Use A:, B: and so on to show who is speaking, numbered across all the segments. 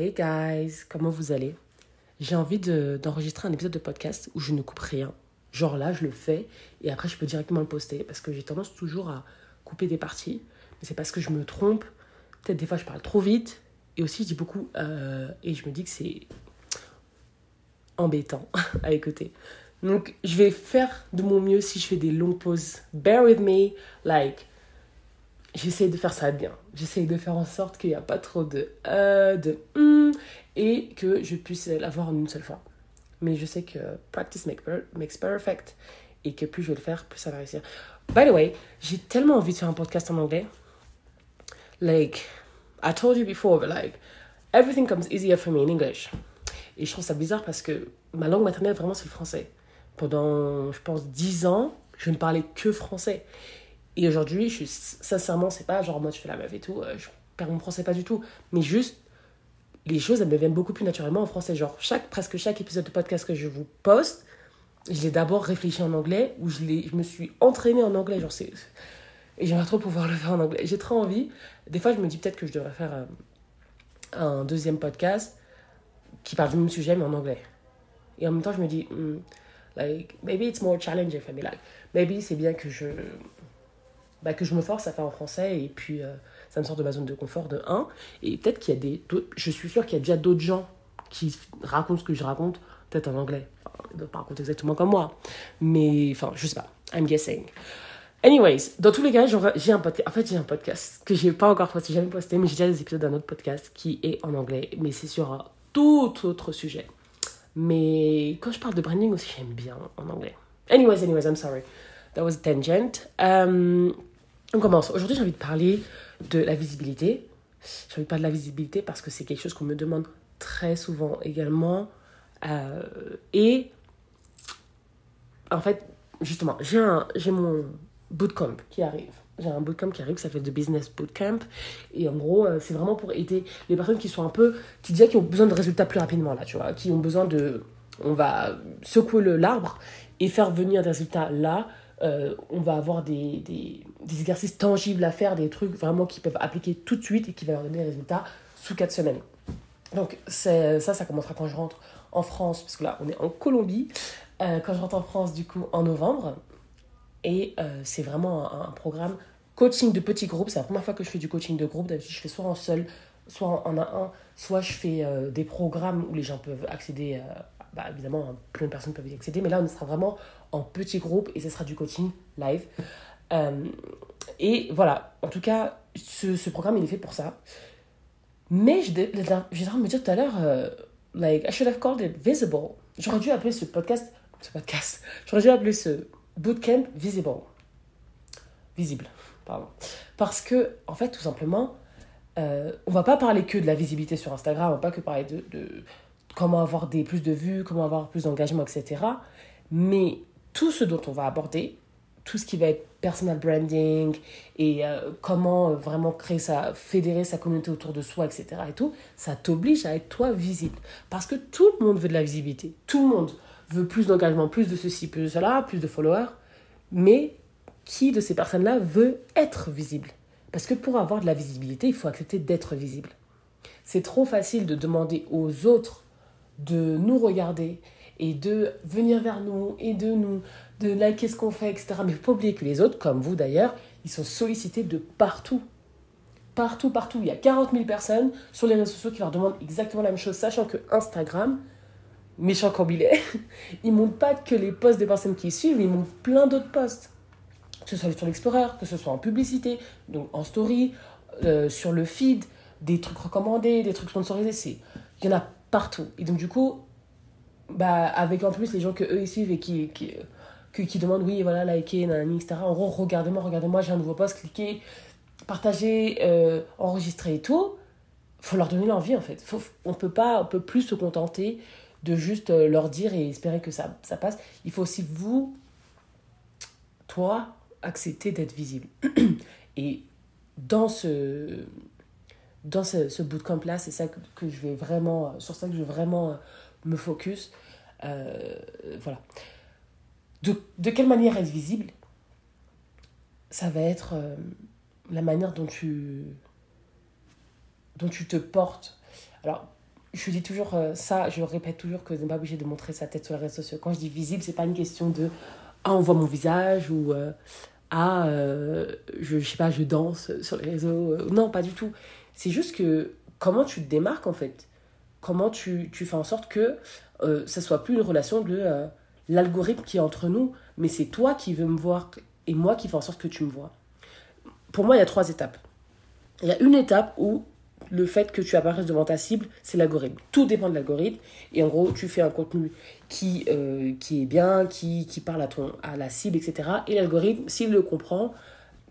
A: Hey guys, comment vous allez? J'ai envie de- d'enregistrer un épisode de podcast où je ne coupe rien. Genre là, je le fais et après, je peux directement le poster parce que j'ai tendance toujours à couper des parties. Mais c'est parce que je me trompe. Peut-être des fois, je parle trop vite et aussi, je dis beaucoup euh, et je me dis que c'est embêtant à écouter. Donc, je vais faire de mon mieux si je fais des longues pauses. Bear with me, like j'essaie de faire ça bien. J'essaie de faire en sorte qu'il n'y a pas trop de euh, de hum, et que je puisse l'avoir en une seule fois. Mais je sais que practice makes perfect et que plus je vais le faire, plus ça va réussir. By the way, j'ai tellement envie de faire un podcast en anglais. Like, I told you before, but like, everything comes easier for me in English. Et je trouve ça bizarre parce que ma langue maternelle, vraiment, c'est le français. Pendant, je pense, 10 ans, je ne parlais que français. Et aujourd'hui, je suis sincèrement, c'est pas genre moi je fais la meuf et tout, euh, je perds mon français pas du tout, mais juste les choses elles me viennent beaucoup plus naturellement en français. Genre chaque presque chaque épisode de podcast que je vous poste, je l'ai d'abord réfléchi en anglais ou je je me suis entraînée en anglais, genre c'est et j'aimerais trop pouvoir le faire en anglais. J'ai trop envie. Des fois, je me dis peut-être que je devrais faire euh, un deuxième podcast qui parle du même sujet mais en anglais. Et en même temps, je me dis hmm, like maybe it's more challenging for me like maybe c'est bien que je bah, que je me force à faire en français et puis euh, ça me sort de ma zone de confort de 1 et peut-être qu'il y a des je suis sûre qu'il y a déjà d'autres gens qui racontent ce que je raconte peut-être en anglais. Enfin, ils ne doivent pas exactement comme moi. Mais enfin je sais pas. I'm guessing. Anyways dans tous les cas j'ai un podcast en fait j'ai un podcast que j'ai pas encore posté jamais posté mais j'ai déjà des épisodes d'un autre podcast qui est en anglais mais c'est sur un tout autre sujet. Mais quand je parle de branding aussi j'aime bien en anglais. Anyways anyways I'm sorry that was tangent um, on commence. Aujourd'hui, j'ai envie de parler de la visibilité. J'ai envie de parler de la visibilité parce que c'est quelque chose qu'on me demande très souvent également. Euh, et en fait, justement, j'ai mon bootcamp qui arrive. J'ai un bootcamp qui arrive qui s'appelle The Business Bootcamp. Et en gros, euh, c'est vraiment pour aider les personnes qui sont un peu, qui déjà qui ont besoin de résultats plus rapidement là, tu vois, qui ont besoin de, on va secouer l'arbre et faire venir des résultats là. Euh, on va avoir des, des, exercices tangibles à faire, des trucs vraiment qu'ils peuvent appliquer tout de suite et qui va leur donner des résultats sous 4 semaines. Donc ça, ça commencera quand je rentre en France, parce que là, on est en Colombie. Euh, quand je rentre en France, du coup, en novembre. Et euh, c'est vraiment un, programme coaching de petits groupes. C'est la première fois que je fais du coaching de groupe. D'habitude, je fais soit en seul, soit en, en un un, soit je fais des programmes où les gens peuvent accéder. euh, bah, évidemment, hein, plein de personnes peuvent y accéder. Mais là, on sera vraiment en petits groupes et ce sera du coaching live. Euh, et voilà, en tout cas, ce, programme, il est fait pour ça. Mais j'ai en de me dire tout à l'heure, euh, like, I should have called it visible. J'aurais dû appeler ce podcast, ce podcast, j'aurais dû appeler ce bootcamp visible. Visible, pardon. Parce que, en fait, tout simplement, euh, on va pas parler que de la visibilité sur Instagram, on va pas que parler de comment avoir des, plus de vues, comment avoir plus d'engagement, etc. Mais tout ce dont on va aborder, tout ce qui va être personal branding et euh, comment euh, vraiment créer sa, fédérer sa communauté autour de soi, etc. et tout, ça t'oblige à être toi visible. Parce que tout le monde veut de la visibilité. Tout le monde veut plus d'engagement, plus de ceci, plus de cela, plus de followers. Mais qui de ces personnes-là veut être visible? Parce que pour avoir de la visibilité, il faut accepter d'être visible. C'est trop facile de demander aux autres de nous regarder et de venir vers nous et de nous de liker ce qu'on fait, etc. Mais il faut pas oublier que les autres, comme vous d'ailleurs, ils sont sollicités de partout. Partout, partout. Il y a 40 000 personnes sur les réseaux sociaux qui leur demandent exactement la même chose, sachant que Instagram, méchant comme il est, il pas que les posts des personnes qui suivent, il montre plein d'autres posts. Que ce soit sur l'Explorer, que ce soit en publicité, donc en story, euh, sur le feed, des trucs recommandés, des trucs sponsorisés, il y en a partout. Et donc du coup, bah, avec en plus les gens que eux ils suivent et qui, qui, qui, demandent oui voilà liker nanani, etc en gros regardez-moi regardez-moi j'ai un nouveau post cliquez partagez euh, enregistrez et tout. Faut leur donner l'envie en fait. Faut, on peut pas on peut plus se contenter de juste euh, leur dire et espérer que ça, ça passe. Il faut aussi vous toi accepter d'être visible. Et dans ce dans ce, ce bootcamp là c'est ça que, que je vais vraiment sur ça que je vais vraiment euh, me focus euh, voilà de, de quelle manière être visible? Ça va être euh, la manière dont tu dont tu te portes alors je dis toujours euh, ça, je répète toujours que n'est pas obligé de montrer sa tête sur les réseaux sociaux. Quand je dis visible, c'est pas une question de ah on voit mon visage ou euh, ah euh, je, je sais pas je danse sur les réseaux. Non, pas du tout. C'est juste que comment tu te démarques en fait? Comment tu, tu fais en sorte que ça soit plus une relation de l'algorithme qui est entre nous, mais c'est toi qui veux me voir et moi qui fais en sorte que tu me vois? Pour moi, il y a trois étapes. Il y a une étape où le fait que tu apparaisses devant ta cible, c'est l'algorithme. Tout dépend de l'algorithme. Et en gros, tu fais un contenu qui, euh, qui est bien, qui, qui parle à, ton, à la cible, etc. Et l'algorithme, s'il le comprend,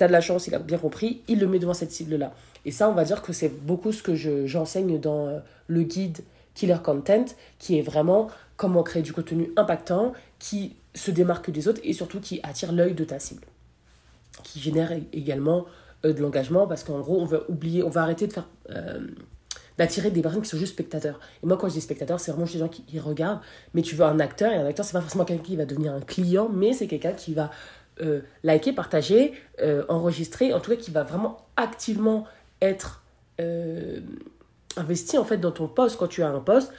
A: tu as de la chance, il a bien compris, il le met devant cette cible-là. Et ça, on va dire que c'est beaucoup ce que j'enseigne dans euh, le guide Killer Content, qui est vraiment comment créer du contenu impactant, qui se démarque des autres et surtout qui attire l'œil de ta cible. Qui génère également euh, de l'engagement parce qu'en gros, on va oublier, on va arrêter de faire. Euh, d'attirer des personnes qui sont juste spectateurs. Et moi, quand je dis spectateurs, c'est vraiment des gens qui, regardent. Mais tu veux un acteur, et un acteur, c'est pas forcément quelqu'un qui va devenir un client, mais c'est quelqu'un qui va euh, liker, partager, enregistrer, en tout cas qui va vraiment activement être investi en fait dans ton poste quand tu as un poste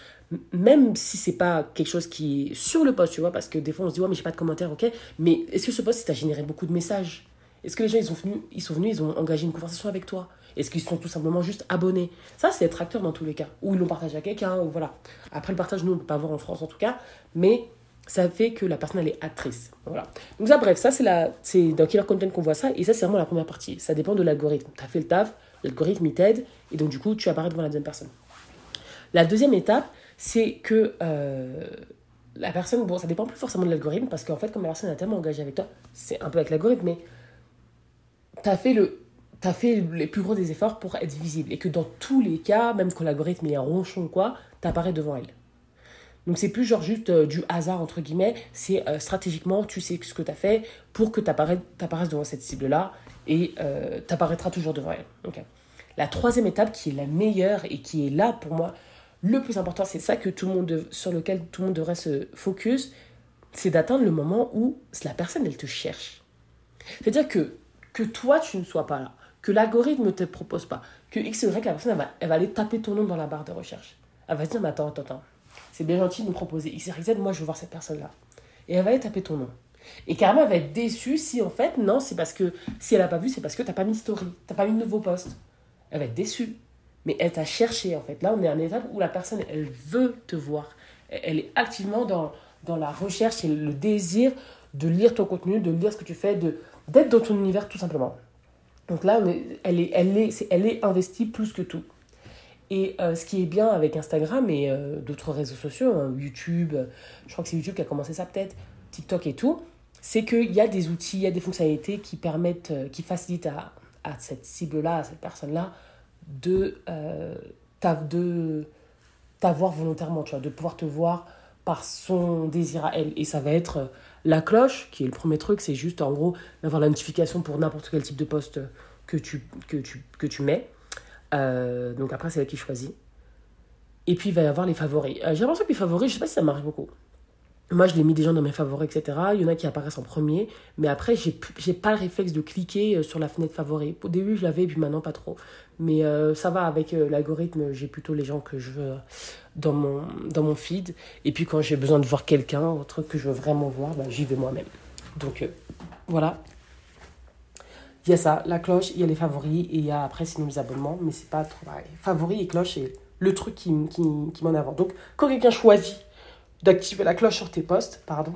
A: même si c'est pas quelque chose qui est sur le poste tu vois parce que des fois on se dit ouais mais j'ai pas de commentaires ok. Mais est-ce que ce poste t'a généré beaucoup de messages? Est-ce que les gens, ils sont, venus, ils sont venus, ils ont engagé une conversation avec toi? Est-ce qu'ils sont tout simplement juste abonnés? Ça, c'est être acteur dans tous les cas. Ou ils l'ont partagé à quelqu'un, ou voilà. Après, le partage, nous, on ne peut pas voir en France en tout cas, mais ça fait que la personne, elle est actrice. Voilà. Donc ça, bref, ça, c'est, la, c'est dans Killer Content qu'on voit ça, et ça, c'est vraiment la première partie. Ça dépend de l'algorithme. Tu as fait le taf, l'algorithme, il t'aide, et donc, du coup, tu apparais devant la deuxième personne. La deuxième étape, c'est que... Euh, la personne, bon, ça dépend plus forcément de l'algorithme, parce qu'en fait, comme la personne est tellement engagée avec toi, c'est un peu avec l'algorithme, mais tu as fait le fait les plus gros des efforts pour être visible et que dans tous les cas, même quand l'algorithme est ronchon ou quoi, t'apparais devant elle. Donc c'est plus genre juste euh, du hasard entre guillemets, c'est euh, stratégiquement tu sais ce que tu as fait pour que tu apparaisses devant cette cible-là et euh, tu apparaîtras toujours devant elle. La troisième étape qui est la meilleure et qui est là pour moi le plus important, c'est ça que tout le monde sur lequel tout le monde devrait se focus, c'est d'atteindre le moment où la personne elle te cherche. C'est-à-dire que que toi, tu ne sois pas là, que l'algorithme ne te propose pas, que X, Y, la personne, elle va, elle va aller taper ton nom dans la barre de recherche. Elle va se dire, mais attends, attends, attends, c'est bien gentil de me proposer X, Y, Z, moi, je veux voir cette personne-là. Et elle va aller taper ton nom. Et carrément, elle va être déçue si, en fait, non, c'est parce que, si elle n'a pas vu, c'est parce que tu n'as pas mis de story, tu n'as pas mis de nouveau post. Elle va être déçue. Mais elle t'a cherché, en fait. Là, on est à une étape où la personne, elle veut te voir. Elle est activement dans, dans la recherche et le désir de lire ton contenu, de lire ce que tu fais, de, d'être dans ton univers tout simplement. Donc là, elle, est, elle, est, elle est investie plus que tout. Et euh, ce qui est bien avec Instagram et euh, d'autres réseaux sociaux, hein, YouTube, je crois que c'est YouTube qui a commencé ça peut-être, TikTok et tout, c'est qu'il y a des outils, il y a des fonctionnalités qui permettent, euh, qui facilitent à, à cette cible-là, à cette personne-là, de, de t'avoir volontairement, tu vois, de pouvoir te voir par son désir à elle. Et ça va être la cloche, qui est le premier truc, c'est juste en gros d'avoir la notification pour n'importe quel type de poste que tu, que tu, que tu mets. Euh, donc après, c'est elle qui choisit. Et puis il va y avoir les favoris. Euh, j'ai l'impression que les favoris, je sais pas si ça marche beaucoup. Moi, je l'ai mis des gens dans mes favoris, etc. Il y en a qui apparaissent en premier. Mais après, j'ai, pas le réflexe de cliquer euh, sur la fenêtre favoris. Au début, je l'avais, puis maintenant, pas trop. Mais ça va avec l'algorithme. J'ai plutôt les gens que je veux dans mon, dans mon feed. Et puis, quand j'ai besoin de voir quelqu'un, un truc que je veux vraiment voir, bah, j'y vais moi-même. Donc, voilà. Il y a ça, la cloche, il y a les favoris. Et il y a après, sinon, les abonnements. Mais c'est pas trop pareil. Favoris et cloche, c'est le truc qui, qui, qui m'en avant. Donc, quand quelqu'un choisit d'activer la cloche sur tes posts, pardon,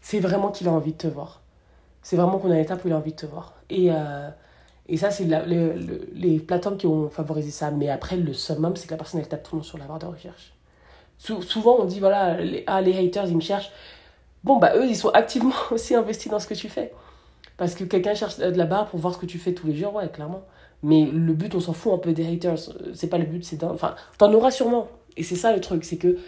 A: c'est vraiment qu'il a envie de te voir. C'est vraiment qu'on a l'étape où il a envie de te voir. Et, euh, et ça, c'est les plateformes qui ont favorisé ça. Mais après, le summum, c'est que la personne, elle tape tout le monde sur la barre de recherche. souvent, on dit, voilà, les, ah, les haters, ils me cherchent. Bon, bah, eux, ils sont activement aussi investis dans ce que tu fais. Parce que quelqu'un cherche de la barre pour voir ce que tu fais tous les jours, ouais, clairement. Mais le but, on s'en fout un peu des haters. C'est pas le but, c'est Enfin, t'en auras sûrement. Et c'est ça le truc, c'est que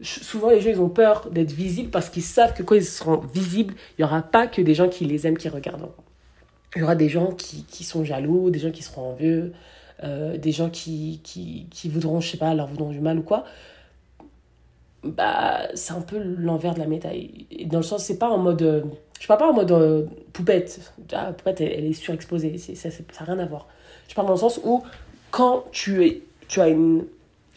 A: souvent les gens ils ont peur d'être visibles parce qu'ils savent que quand ils seront visibles, il n'y aura pas que des gens qui les aiment qui regardent. Il y aura des gens qui, qui sont jaloux, des gens qui seront envieux, euh, des gens qui, qui, qui, voudront, je sais pas, leur voudront du mal ou quoi. Bah, c'est un peu l'envers de la médaille. dans le sens, c'est pas en mode. Euh, je parle pas en mode euh, poupette. Ah, poupette, elle, est surexposée. ça n'a rien à voir. Je parle dans le sens où, quand tu, es, tu as une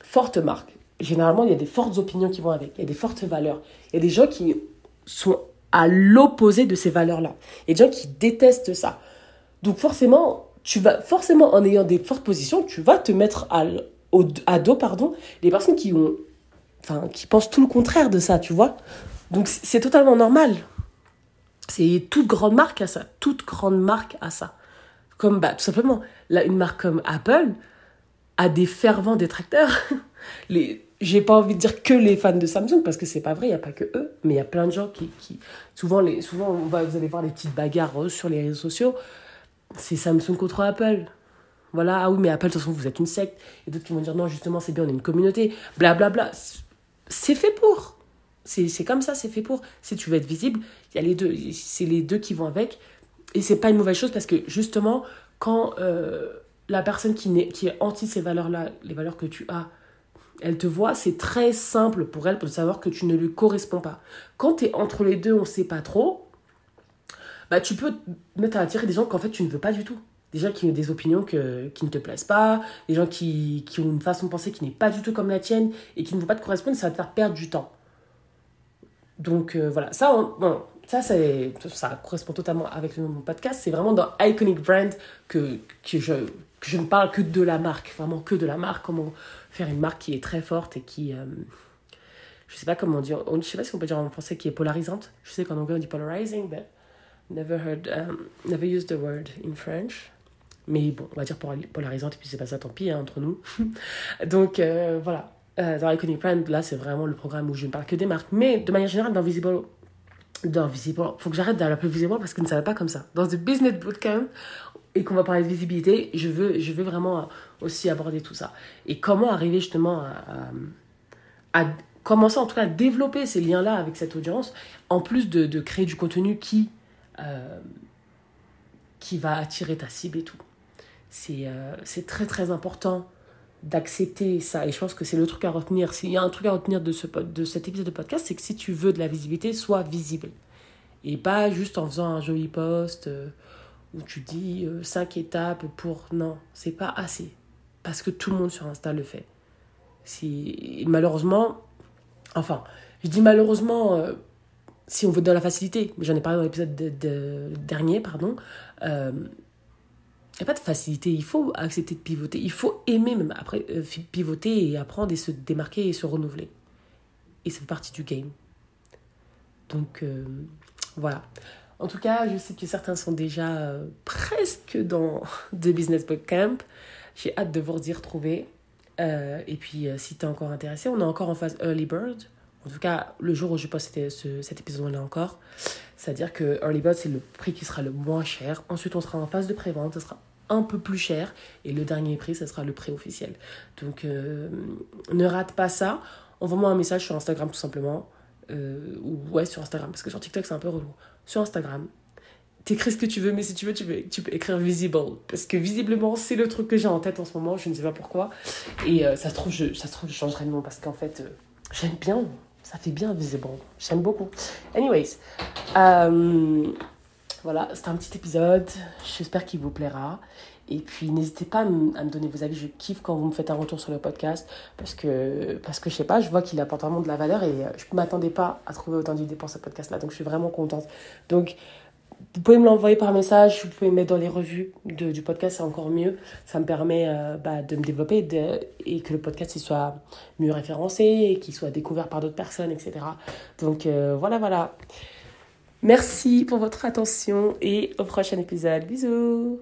A: forte marque, généralement, il y a des fortes opinions qui vont avec, il y a des fortes valeurs. Il y a des gens qui sont à l'opposé de ces valeurs-là. Il y a des gens qui détestent ça. Donc forcément, tu vas forcément en ayant des fortes positions, tu vas te mettre à, au, dos pardon, les personnes qui ont enfin qui pensent tout le contraire de ça, tu vois. Donc c'est totalement normal. C'est toute grande marque à ça, toute grande marque à ça. Comme bah tout simplement, là une marque comme Apple a des fervents détracteurs. Les j'ai pas envie de dire que les fans de Samsung parce que c'est pas vrai, il y a pas que eux, mais il y a plein de gens qui, qui souvent les souvent vous allez voir les petites bagarres euh, sur les réseaux sociaux c'est Samsung contre Apple. Voilà, ah oui, mais Apple, de toute façon, vous êtes une secte. Et d'autres qui vont dire non, justement, c'est bien, on est une communauté. Blablabla. Bla, bla. C'est fait pour. C'est comme ça, c'est fait pour. Si tu veux être visible, il y a les deux. C'est les deux qui vont avec. Et c'est pas une mauvaise chose parce que justement, quand euh, la personne qui, est, qui est anti ces valeurs-là, les valeurs que tu as, elle te voit, c'est très simple pour elle pour savoir que tu ne lui corresponds pas. Quand tu es entre les deux, on sait pas trop, bah, tu peux mettre à attirer des gens qu'en fait tu ne veux pas du tout. Des gens qui ont des opinions que, qui ne te plaisent pas, des gens qui, qui ont une façon de penser qui n'est pas du tout comme la tienne et qui ne vont pas te correspondre, ça va te faire perdre du temps. Donc euh, voilà, ça, ça, ça correspond totalement avec le nom de mon podcast. C'est vraiment dans Iconic Brand que, que, je, je ne parle que de la marque, vraiment que de la marque, comment faire une marque qui est très forte et qui, euh, je sais pas comment dire, je sais pas si on peut dire en français, qui est polarisante. Je sais qu'en anglais on dit polarizing, mais Never heard, um, never used the word in French. Mais bon, on va dire polarisante, et puis c'est pas ça, tant pis, hein, entre nous. Donc euh, voilà, euh, dans Iconic Brand, là, c'est vraiment le programme où je ne parle que des marques. Mais de manière générale, dans Visible, dans Visible, faut que j'arrête de l'appeler Visible parce que ne savait pas comme ça. Dans The Business Bootcamp, et qu'on va parler de visibilité, je veux, je veux vraiment aussi aborder tout ça. Et comment arriver justement à, à, commencer en tout cas à développer ces liens-là avec cette audience, en plus de, de créer du contenu qui euh, qui va attirer ta cible et tout. Euh, c'est très très important d'accepter ça. Et je pense que c'est le truc à retenir. S'il y a un truc à retenir de, ce, de cet épisode de podcast, c'est que si tu veux de la visibilité, sois visible. Et pas juste en faisant un joli post euh, où tu dis 5 étapes pour... Non, c'est pas assez. Parce que tout le monde sur Insta le fait. Si, malheureusement, enfin, je dis malheureusement si on veut dans la facilité, mais j'en ai parlé dans l'épisode de, dernier, pardon, euh, n'y a pas de facilité, il faut accepter de pivoter, il faut aimer même après euh, pivoter et apprendre et se démarquer et se renouveler. Et ça fait partie du game. Donc euh, voilà. En tout cas, je sais que certains sont déjà presque dans The Business Camp. J'ai hâte de vous y retrouver. et puis, si tu es encore intéressé, on est encore en phase Early Bird. En tout cas, le jour où je poste ce, cet épisode-là encore, c'est-à-dire que Early Bird, c'est le prix qui sera le moins cher. Ensuite, on sera en phase de prévente, ce sera un peu plus cher. Et le dernier prix, ce sera le prix officiel. Donc, euh, ne rate pas ça. Envoie-moi un message sur Instagram, tout simplement. Euh, ou ouais, sur Instagram, parce que sur TikTok, c'est un peu relou. Sur Instagram, t'écris ce que tu veux, mais si tu veux, tu peux, tu peux écrire visible. Parce que visiblement, c'est le truc que j'ai en tête en ce moment, je ne sais pas pourquoi. Et euh, ça, se trouve, je, ça trouve, je changerai de nom parce qu'en fait, j'aime bien ça fait bien visible. J'aime beaucoup. Anyways, voilà, c'était un petit épisode. J'espère qu'il vous plaira. Et puis n'hésitez pas à me donner vos avis. Je kiffe quand vous me faites un retour sur le podcast parce que, parce que je sais pas, je vois qu'il apporte vraiment de la valeur et euh, je ne m'attendais pas à trouver autant d'idées pour ce podcast-là. Donc je suis vraiment contente. Donc vous pouvez me l'envoyer par message, vous pouvez me mettre dans les revues du podcast, c'est encore mieux. Ça me permet euh, bah, de me développer et que le podcast soit mieux référencé et qu'il soit découvert par d'autres personnes, etc. Donc euh, voilà, voilà. Merci pour votre attention et au prochain épisode. Bisous